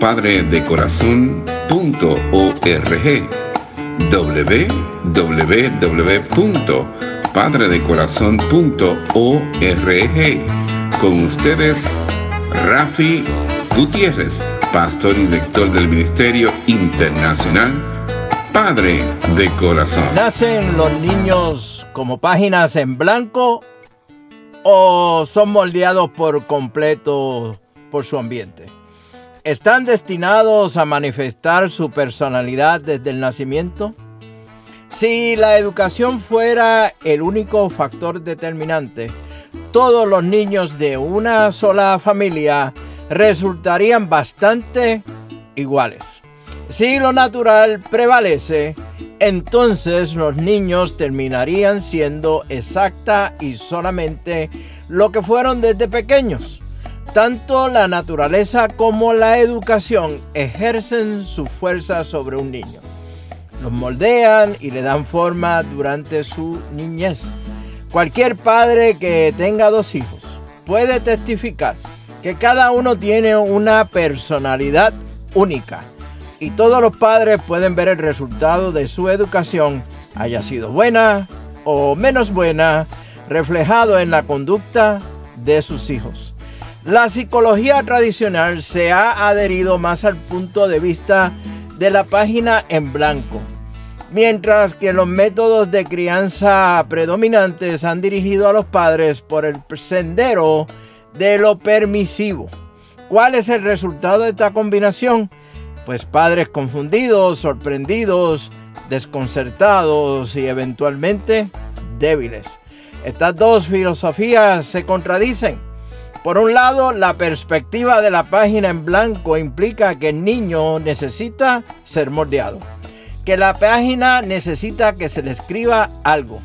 www.padredecorazon.org www.padredecorazon.org Con ustedes, Rafi Gutiérrez, pastor y director del Ministerio Internacional Padre de Corazón. ¿Nacen los niños como páginas en blanco o son moldeados por completo por su ambiente. ¿Están destinados a manifestar su personalidad desde el nacimiento? Si la educación fuera el único factor determinante, todos los niños de una sola familia resultarían bastante iguales. Si lo natural prevalece, entonces los niños terminarían siendo exacta y solamente lo que fueron desde pequeños. Tanto la naturaleza como la educación ejercen su fuerza sobre un niño. Los moldean y le dan forma durante su niñez. Cualquier padre que tenga dos hijos puede testificar que cada uno tiene una personalidad única y todos los padres pueden ver el resultado de su educación, haya sido buena o menos buena, reflejado en la conducta de sus hijos. La psicología tradicional se ha adherido más al punto de vista de la página en blanco, mientras que los métodos de crianza predominantes han dirigido a los padres por el sendero de lo permisivo. ¿Cuál es el resultado de esta combinación? pues padres confundidos, sorprendidos, desconcertados y eventualmente débiles. Estas dos filosofías se contradicen. Por un lado, la perspectiva de la página en blanco implica que el niño necesita ser moldeado, que la página necesita que se le escriba algo.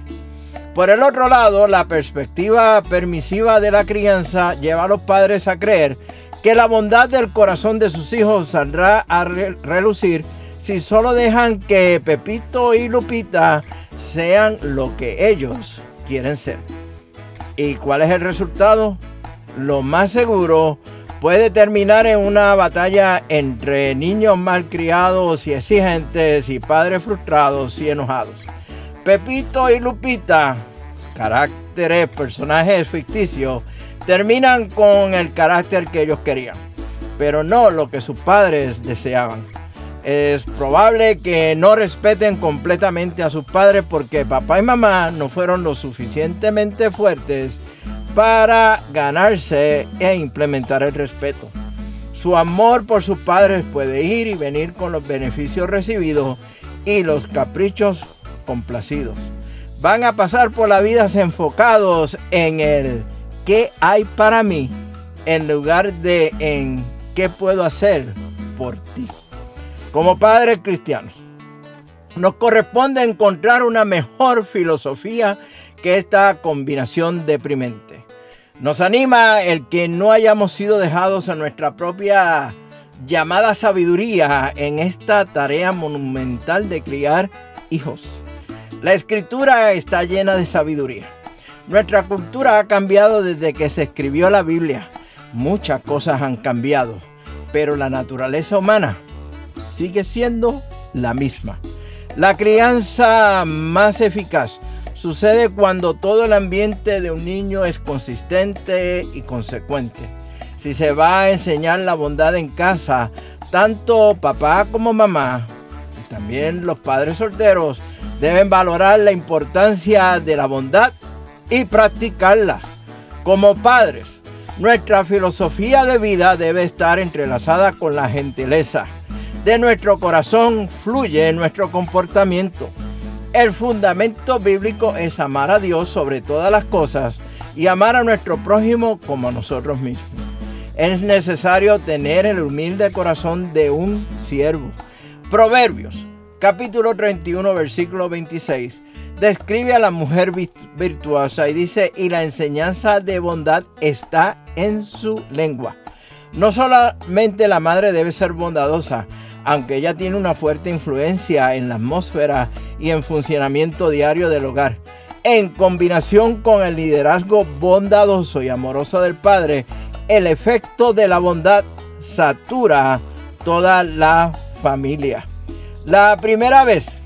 Por el otro lado, la perspectiva permisiva de la crianza lleva a los padres a creer que la bondad del corazón de sus hijos saldrá a relucir si solo dejan que Pepito y Lupita sean lo que ellos quieren ser. ¿Y cuál es el resultado? Lo más seguro puede terminar en una batalla entre niños malcriados y exigentes y padres frustrados y enojados. Pepito y Lupita, caracteres, personajes ficticios, terminan con el carácter que ellos querían, pero no lo que sus padres deseaban. Es probable que no respeten completamente a sus padres porque papá y mamá no fueron lo suficientemente fuertes para ganarse e implementar el respeto. Su amor por sus padres puede ir y venir con los beneficios recibidos y los caprichos complacidos. Van a pasar por la vida enfocados en el ¿qué hay para mí? En lugar de en qué puedo hacer por ti. Como padres cristianos, nos corresponde encontrar una mejor filosofía que esta combinación deprimente. Nos anima el que no hayamos sido dejados a nuestra propia llamada sabiduría en esta tarea monumental de criar hijos. La escritura está llena de sabiduría. Nuestra cultura ha cambiado desde que se escribió la Biblia. Muchas cosas han cambiado, pero la naturaleza humana sigue siendo la misma. La crianza más eficaz sucede cuando todo el ambiente de un niño es consistente y consecuente. Si se va a enseñar la bondad en casa, tanto papá como mamá, y también los padres solteros, deben valorar la importancia de la bondad y practicarla. Como padres, nuestra filosofía de vida debe estar entrelazada con la gentileza. De nuestro corazón fluye nuestro comportamiento. El fundamento bíblico es amar a Dios sobre todas las cosas y amar a nuestro prójimo como a nosotros mismos. Es necesario tener el humilde corazón de un siervo. Proverbios, capítulo 31, versículo 26, describe a la mujer virtuosa y dice, y la enseñanza de bondad está en su lengua. No solamente la madre debe ser bondadosa, aunque ella tiene una fuerte influencia en la atmósfera y en funcionamiento diario del hogar. En combinación con el liderazgo bondadoso y amoroso del padre, el efecto de la bondad satura toda la familia. La primera vez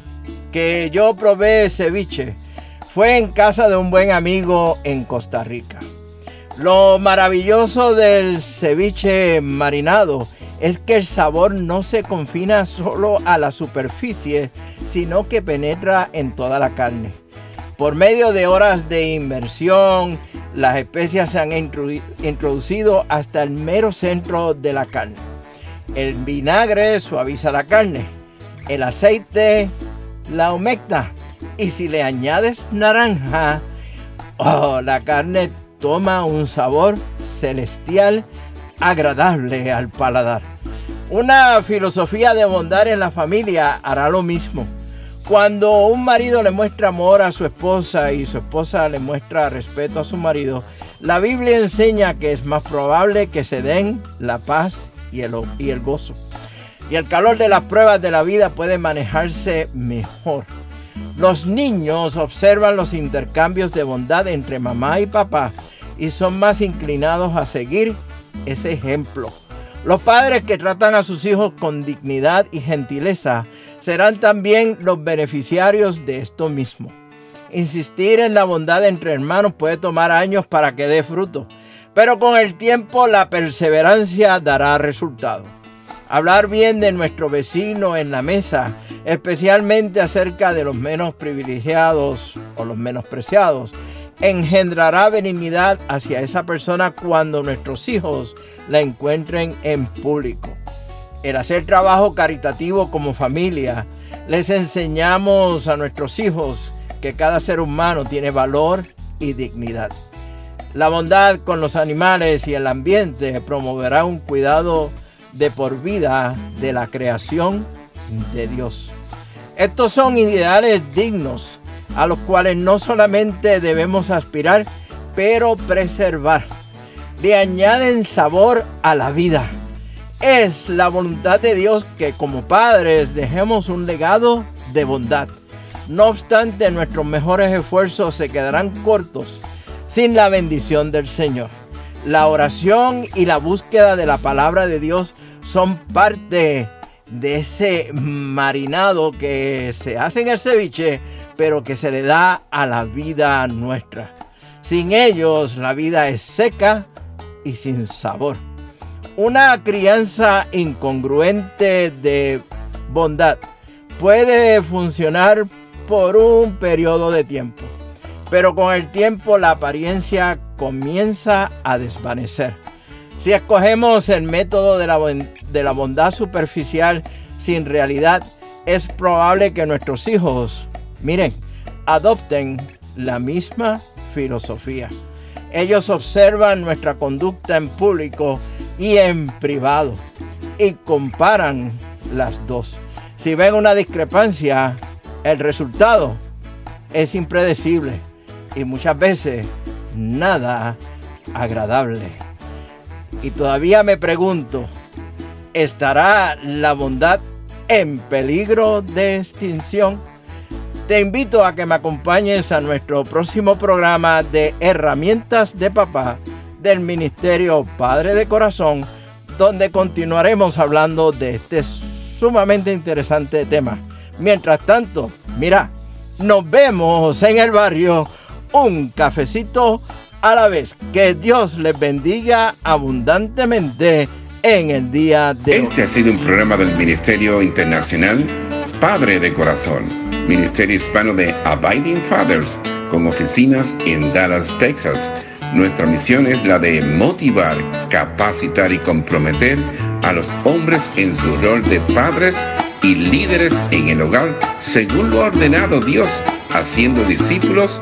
que yo probé ceviche fue en casa de un buen amigo en Costa Rica. Lo maravilloso del ceviche marinado es que el sabor no se confina solo a la superficie, sino que penetra en toda la carne. Por medio de horas de inmersión, las especias se han introducido hasta el mero centro de la carne. El vinagre suaviza la carne, el aceite la humecta y si le añades naranja, oh, la carne toma un sabor celestial agradable al paladar. Una filosofía de bondad en la familia hará lo mismo. Cuando un marido le muestra amor a su esposa y su esposa le muestra respeto a su marido, la Biblia enseña que es más probable que se den la paz y el, gozo. Y el calor de las pruebas de la vida puede manejarse mejor. Los niños observan los intercambios de bondad entre mamá y papá y son más inclinados a seguir ese ejemplo. Los padres que tratan a sus hijos con dignidad y gentileza serán también los beneficiarios de esto mismo. Insistir en la bondad entre hermanos puede tomar años para que dé fruto, pero con el tiempo la perseverancia dará resultado. Hablar bien de nuestro vecino en la mesa, especialmente acerca de los menos privilegiados o los menospreciados, engendrará benignidad hacia esa persona cuando nuestros hijos la encuentren en público. El hacer trabajo caritativo como familia, les enseñamos a nuestros hijos que cada ser humano tiene valor y dignidad. La bondad con los animales y el ambiente promoverá un cuidado de por vida de la creación de Dios. Estos son ideales dignos a los cuales no solamente debemos aspirar, pero preservar. Le añaden sabor a la vida. Es la voluntad de Dios que como padres dejemos un legado de bondad. No obstante, nuestros mejores esfuerzos se quedarán cortos sin la bendición del Señor. La oración y la búsqueda de la palabra de Dios son parte de ese marinado que se hace en el ceviche, pero que se le da a la vida nuestra. Sin ellos la vida es seca y sin sabor. Una crianza incongruente de bondad puede funcionar por un periodo de tiempo, pero con el tiempo la apariencia comienza a desvanecer. Si escogemos el método de la, de la bondad superficial sin realidad, es probable que nuestros hijos, miren, adopten la misma filosofía. Ellos observan nuestra conducta en público y en privado y comparan las dos. Si ven una discrepancia, el resultado es impredecible y muchas veces nada agradable. Y todavía me pregunto, ¿estará la bondad en peligro de extinción? Te invito a que me acompañes a nuestro próximo programa de herramientas de papá del Ministerio Padre de Corazón, donde continuaremos hablando de este sumamente interesante tema. Mientras tanto, mira, nos vemos en el barrio, un cafecito a la vez. Que Dios les bendiga abundantemente en el día de Este ha sido un programa del Ministerio Internacional Padre de Corazón, Ministerio Hispano de Abiding Fathers, con oficinas en Dallas, Texas. Nuestra misión es la de motivar, capacitar y comprometer a los hombres en su rol de padres y líderes en el hogar, según lo ordenado Dios, haciendo discípulos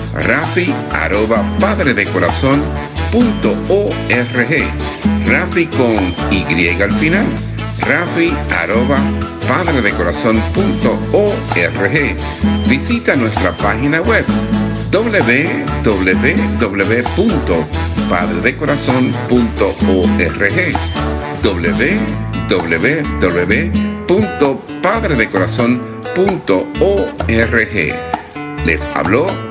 rafi arroba. Rafi con Y al final. Rafi arroba. Visita nuestra página web www.padredecorazon.org www.padredecorazon.org Les habló